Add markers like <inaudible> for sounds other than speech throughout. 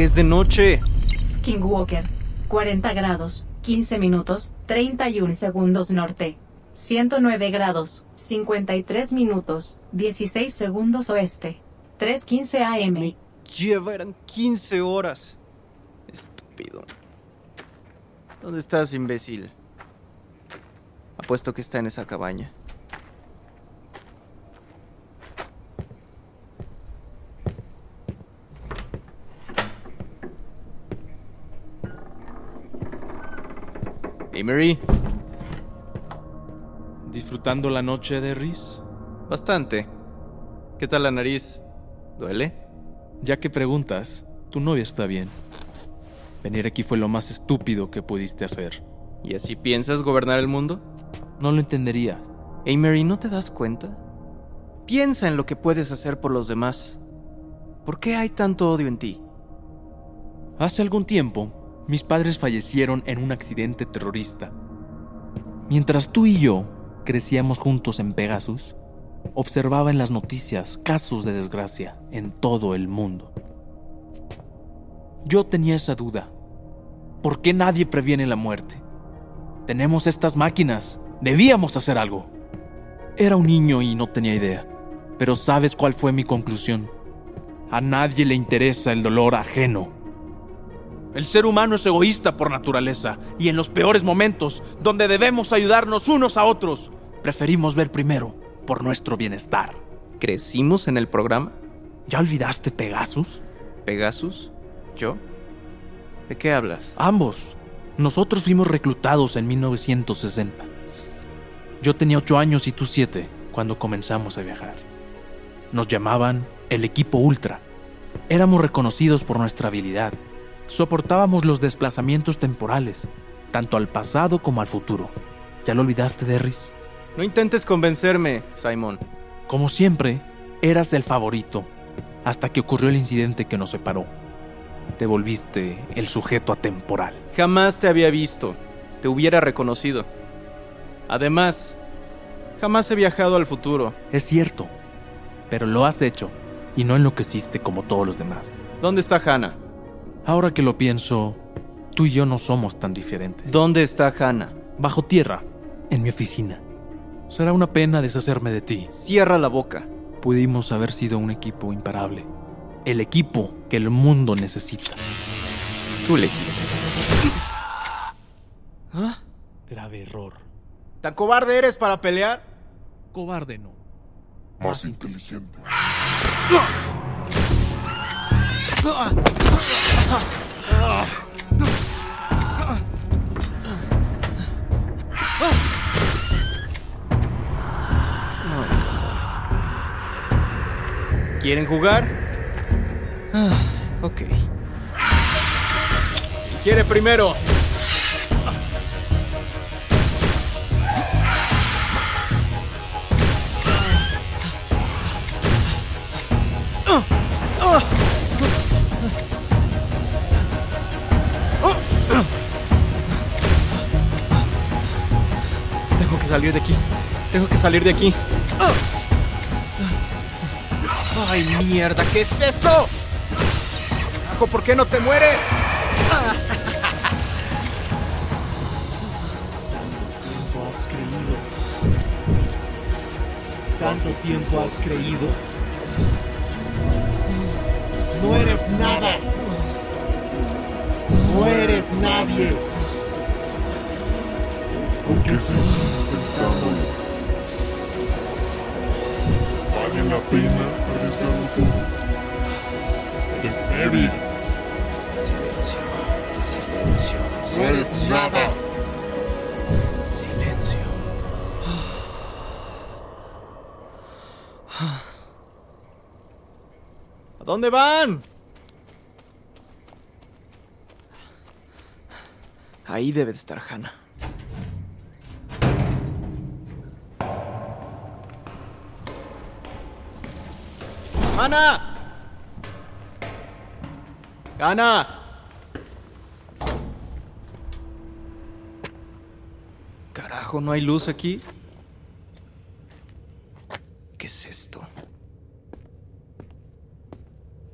que es de noche. Skinwalker. 40 grados, 15 minutos, 31 segundos norte. 109 grados, 53 minutos, 16 segundos oeste. 3.15 am. Lleva, eran 15 horas. Estúpido. ¿Dónde estás, imbécil? Apuesto que está en esa cabaña. Hey, Mary. ¿Disfrutando la noche de Riz? Bastante. ¿Qué tal la nariz? ¿Duele? Ya que preguntas, tu novia está bien. Venir aquí fue lo más estúpido que pudiste hacer. ¿Y así piensas gobernar el mundo? No lo entenderías. Hey Mary, ¿no te das cuenta? Piensa en lo que puedes hacer por los demás. ¿Por qué hay tanto odio en ti? Hace algún tiempo, mis padres fallecieron en un accidente terrorista. Mientras tú y yo crecíamos juntos en Pegasus, observaba en las noticias casos de desgracia en todo el mundo. Yo tenía esa duda. ¿Por qué nadie previene la muerte? Tenemos estas máquinas. Debíamos hacer algo. Era un niño y no tenía idea. Pero ¿sabes cuál fue mi conclusión? A nadie le interesa el dolor ajeno. El ser humano es egoísta por naturaleza y en los peores momentos, donde debemos ayudarnos unos a otros, preferimos ver primero por nuestro bienestar. ¿Crecimos en el programa? ¿Ya olvidaste Pegasus? ¿Pegasus? ¿Yo? ¿De qué hablas? Ambos. Nosotros fuimos reclutados en 1960. Yo tenía ocho años y tú siete cuando comenzamos a viajar. Nos llamaban el equipo Ultra. Éramos reconocidos por nuestra habilidad. Soportábamos los desplazamientos temporales, tanto al pasado como al futuro. ¿Ya lo olvidaste, Derris? No intentes convencerme, Simon. Como siempre, eras el favorito, hasta que ocurrió el incidente que nos separó. Te volviste el sujeto atemporal. Jamás te había visto. Te hubiera reconocido. Además, jamás he viajado al futuro. Es cierto, pero lo has hecho y no enloqueciste como todos los demás. ¿Dónde está Hannah? Ahora que lo pienso, tú y yo no somos tan diferentes. ¿Dónde está Hannah? Bajo tierra, en mi oficina. Será una pena deshacerme de ti. Cierra la boca. Pudimos haber sido un equipo imparable. El equipo que el mundo necesita. Tú elegiste. ¿Ah? Grave error. ¿Tan cobarde eres para pelear? Cobarde no. Más inteligente. ¿Quieren jugar? Ah, ok. ¿Quién quiere primero? Salir de aquí. Tengo que salir de aquí. ¡Ay, mierda! ¿Qué es eso? Carajo, ¿por qué no te mueres? tiempo has creído? ¿Tanto tiempo has creído? No eres nada. No eres nadie. Aunque sea intentando. Vale la pena arriesgarlo todo. Eres débil. Silencio, silencio, No eres nada. Silencio. ¿A dónde van? Ahí debe de estar Hannah. ¡Hannah! ¡Hannah! Carajo, ¿no hay luz aquí? ¿Qué es esto?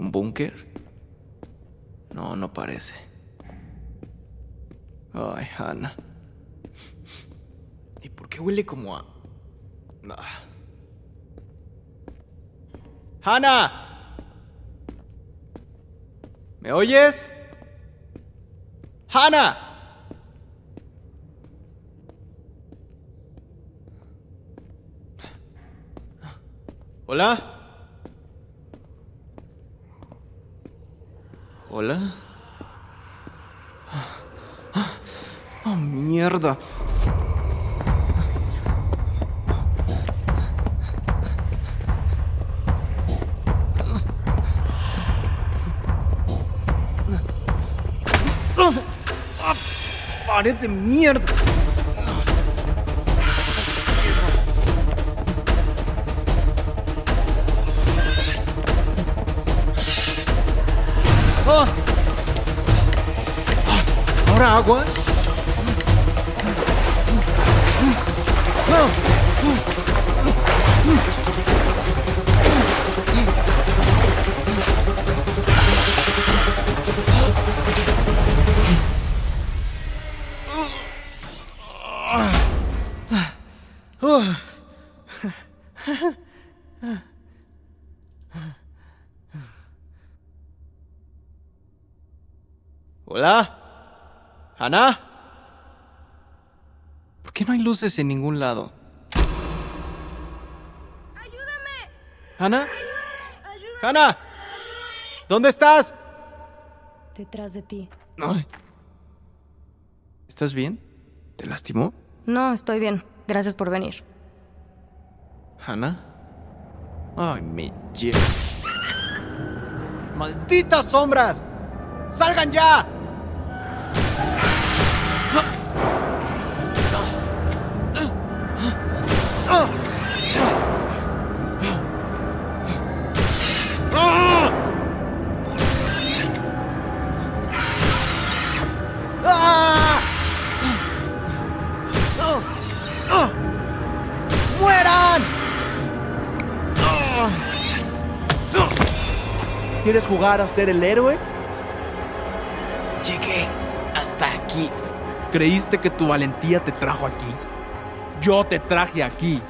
¿Un búnker? No, no parece. Ay, Hannah. ¿Y por qué huele como a... Ah. ¡Hannah! ¿Me oyes? ¡Hannah! ¿Hola? ¿Hola? ¡Oh, mierda! ¡Pared de mierda! ¡Ah! ¿Ahora agua? ¿Hola? ¿Ana? ¿Por qué no hay luces en ningún lado? ¡Ayúdame! ¿Ana? ¡Ana! ¿Dónde estás? Detrás de ti. Ay. ¿Estás bien? ¿Te lastimó? No, estoy bien. Gracias por venir. ¿Hannah? Ay, me lleva. ¡Malditas sombras! ¡Salgan ya! ¿Quieres jugar a ser el héroe? Llegué hasta aquí. ¿Creíste que tu valentía te trajo aquí? Yo te traje aquí.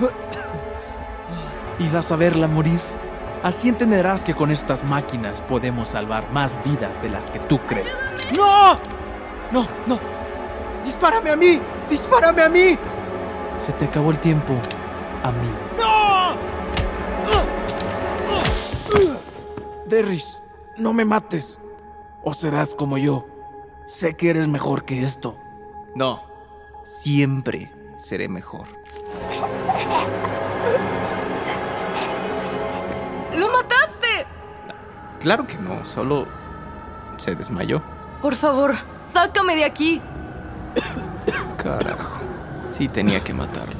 <coughs> ¿Ibas a verla morir? Así entenderás que con estas máquinas podemos salvar más vidas de las que tú crees. ¡No! No, no. ¡Dispárame a mí! ¡Dispárame a mí! Se te acabó el tiempo, amigo. Derris, no me mates. O serás como yo. Sé que eres mejor que esto. No. Siempre seré mejor. ¡Lo mataste! Claro que no, solo se desmayó. Por favor, sácame de aquí. Carajo. Sí tenía que matarlo.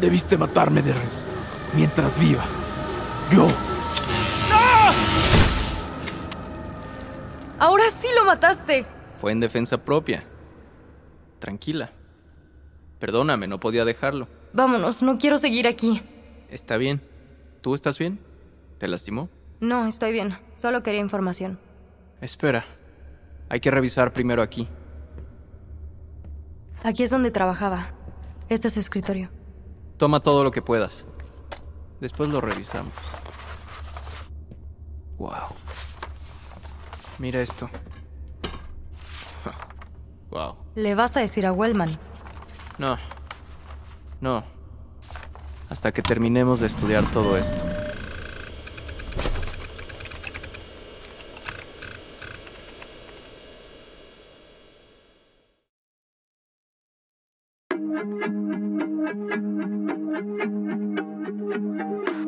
Debiste matarme, Derris. Mientras viva. Yo. Ahora sí lo mataste. Fue en defensa propia. Tranquila. Perdóname, no podía dejarlo. Vámonos, no quiero seguir aquí. Está bien. ¿Tú estás bien? ¿Te lastimó? No, estoy bien. Solo quería información. Espera. Hay que revisar primero aquí. Aquí es donde trabajaba. Este es su escritorio. Toma todo lo que puedas. Después lo revisamos. Wow. Mira esto. wow. ¿Le vas a decir a Wellman? No. No. Hasta que terminemos de estudiar todo esto.